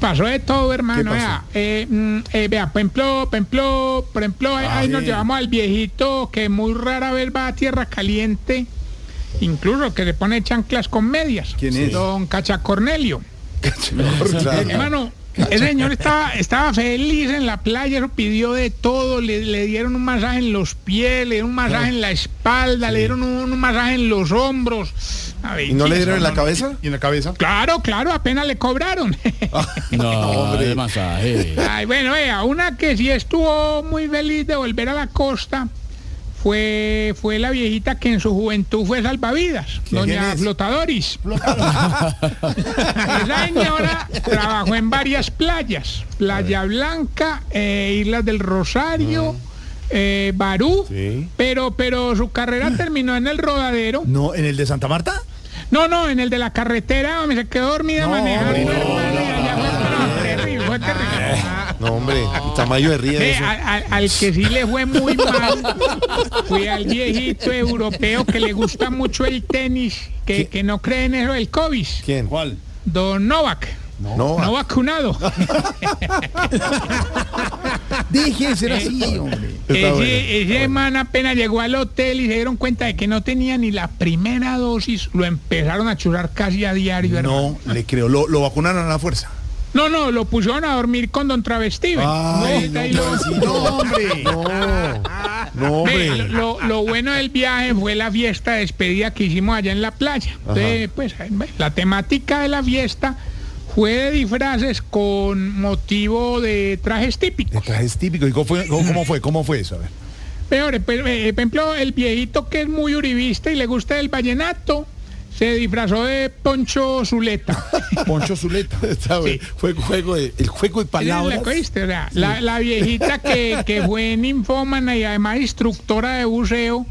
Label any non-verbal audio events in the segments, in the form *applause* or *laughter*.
Pasó de todo, hermano. Vea, eh, mm, eh, vea, por ejemplo, por ejemplo, por ejemplo, ahí- Ah, ahí nos llevamos al viejito que muy rara vez va a tierra caliente, incluso que se pone chanclas con medias. ¿Quién es? Don Cacha Cornelio. Claro. *laughs* Hermano, ese señor estaba, estaba feliz en la playa, eso pidió de todo, le, le dieron un masaje en los pies, le dieron un masaje en la espalda, le dieron un, un masaje en los hombros. Ver, ¿Y no le dieron en la no, cabeza? ¿Y en la cabeza? Claro, claro, apenas le cobraron. *laughs* No, hombre. de masaje. Ay, bueno, vea, una que sí estuvo muy feliz de volver a la costa fue, fue la viejita que en su juventud fue salvavidas, doña? Flotadoris. Esa señora trabajó en varias playas, Playa Blanca, eh, Islas del Rosario, eh, Barú, Sí. pero, pero su carrera terminó en el rodadero. No, ¿en el de Santa Marta? No, no, en el de la carretera, donde se quedó dormida manejando. no, allá fue- no, terrible, fue terrible. No, hombre, tamaño de ríe eso. al, al- al que sí le fue muy mal fue al viejito europeo que le gusta mucho el tenis, que, que no cree en eso del COVID. ¿Quién? ¿Cuál? Don Novak. No. No vacunado. Deje de ser así, hombre. Ese, ese man apenas llegó al hotel y se dieron cuenta de que no tenía ni la primera dosis. Lo empezaron a churrar casi a diario. hermano. No, le creo. Lo, lo vacunaron a la fuerza. No, no, lo pusieron a dormir con Don Travestiven. Ay, no, no, hombre. *laughs* No, no, Ve, lo, lo bueno del viaje fue la fiesta de despedida que hicimos allá en la playa. Entonces, pues, la temática de la fiesta fue de disfraces con motivo de trajes De típicos. trajes típicos. ¿Y cómo fue, cómo, fue? ¿Cómo fue eso? A ver. Peor, pues, eh, por ejemplo, el viejito que es muy uribista y le gusta el vallenato, se disfrazó de Poncho Zuleta. *laughs* Poncho Zuleta. *laughs* Bien. Fue juego de, el juego de ¿La palabras. oíste? O sea, la, la viejita que, que *laughs* fue ninfómana y además instructora de buceo,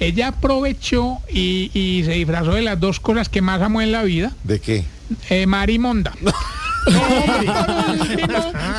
ella aprovechó y, y se disfrazó de las dos cosas que más amo en la vida, ¿De qué? eh, mar y monda.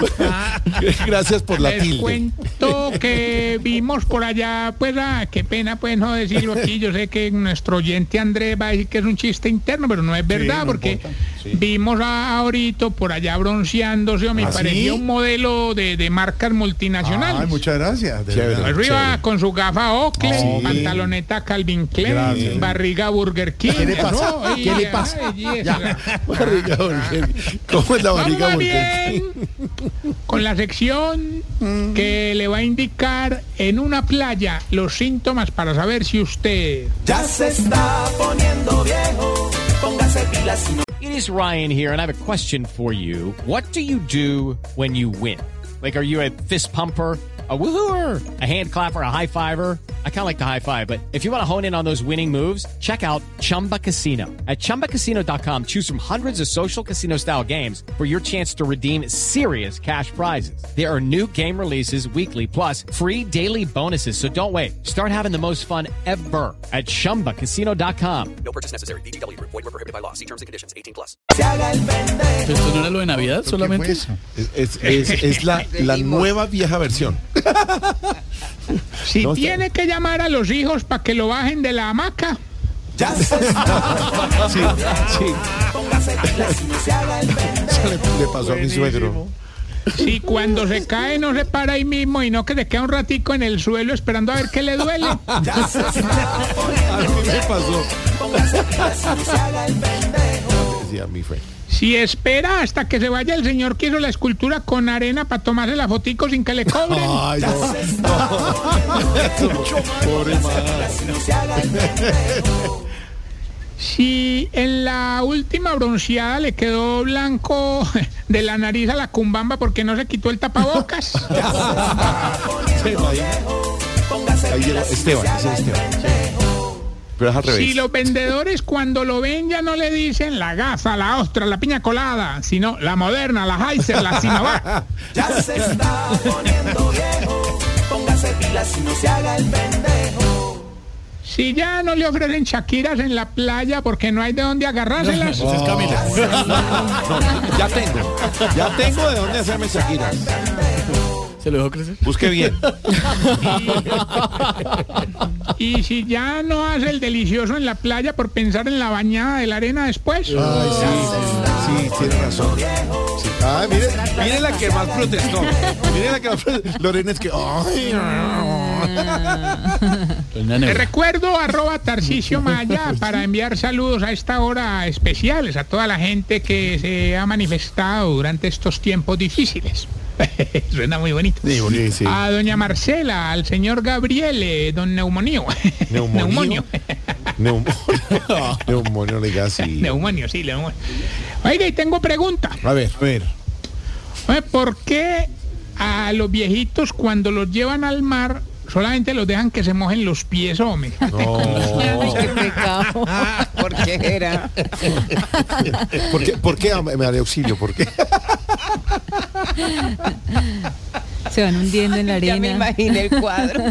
*laughs* Gracias por la Les tilde. cuento que vimos por allá, pues, ah, qué pena pues no decirlo aquí, yo sé que nuestro oyente Andrés va a decir que es un chiste interno, pero no es verdad, no porque importa, sí. vimos a ahorita por allá bronceándose, o me ¿Ah, parecía sí? un modelo de, de marcas multinacionales. Ay, muchas gracias. de Chévere. verdad. Arriba Chévere. con su gafa Oakley, Sí. pantaloneta Calvin Klein, Gracias. barriga Burger King. ¿Qué le pasa? No, ¿Qué le pasa? ay. Barriga Burger. ¿Cómo es la barriga Burger? bien con la sección que le va a indicar en una playa los síntomas para saber si usted... Ya se está poniendo viejo, póngase pilas It is Ryan here, and I have a question for you. What do you do when you win? Like, are you a fist pumper? A woohooer, a hand clapper, a high fiver. I kind of like the high five, but if you want to hone in on those winning moves, check out Chumba Casino. At chumbacasino.com, choose from hundreds of social casino style games for your chance to redeem serious cash prizes. There are new game releases weekly, plus free daily bonuses. So don't wait. Start having the most fun ever at chumbacasino.com. No purchase necessary. BGW. Void were prohibited by law. See terms and conditions. 18 plus. Se haga el pendejo. ¿Esto no era lo de Navidad solamente? Es, es- es- es la, la *laughs* nueva vieja versión. *laughs* Si No, tiene que llamar a los hijos para que lo bajen de la hamaca, Ya *laughs* Sí, sí. se haga el pendejo. Eso le, le pasó a mi suegro. si cuando se cae no se para ahí mismo y no que se queda un ratico en el suelo esperando a ver qué le duele. Ya se *laughs* está A mí me pasó. póngase no se haga el pendejo. Decía mi fue. Si espera hasta que se vaya el señor que hizo la escultura con arena para tomarse la fotico sin que le cobren. *laughs* Ay, no. *laughs* Si no en la última bronceada le quedó blanco *laughs* de la nariz a la cumbamba porque no se quitó el tapabocas. Esteban, ese es Esteban. Pendejo. Pero es al revés. Si los vendedores cuando lo ven ya no le dicen la gafa, la ostra, la piña colada, sino la moderna, la Heiser, la Sinovac. *laughs* Ya se está poniendo viejo. Póngase pilas y no se haga el pendejo. Si ya no le ofrecen Shakiras en la playa porque no hay de dónde agarrárselas. *laughs* *laughs* Ya tengo. Ya tengo de dónde hacerme Shakira. ¿Se lo dejó crecer? Busque bien. *laughs* Y si ya no hace el delicioso en la playa por pensar en la bañada de la arena después. Ay, sí, sí, sí, tiene razón. Sí. Ay, mire, mire la que más protestó. Mire la que más protestó. Lorena es que. Ay, Te recuerdo arroba Tarcicio Maya para enviar saludos a esta hora especiales a toda la gente que se ha manifestado durante estos tiempos difíciles. *laughs* Suena muy bonito. Sí, bonito, sí. A doña Marcela, al señor Gabriele, don Neumonio. *laughs* ¿Neumonio? Neumonio. Neumonio. *laughs* Neumonio, le así. Neumonio, sí, neumonio. Oiga, y tengo pregunta. A ver, a ver. Oye, ¿Por qué a los viejitos cuando los llevan al mar solamente los dejan que se mojen los pies, hombre? No. Qué pecado. ¿Por qué era? ¿Por qué, por qué me auxilio? ¿Por qué? Se van hundiendo en la Ya me arena. imaginé el cuadro. *laughs*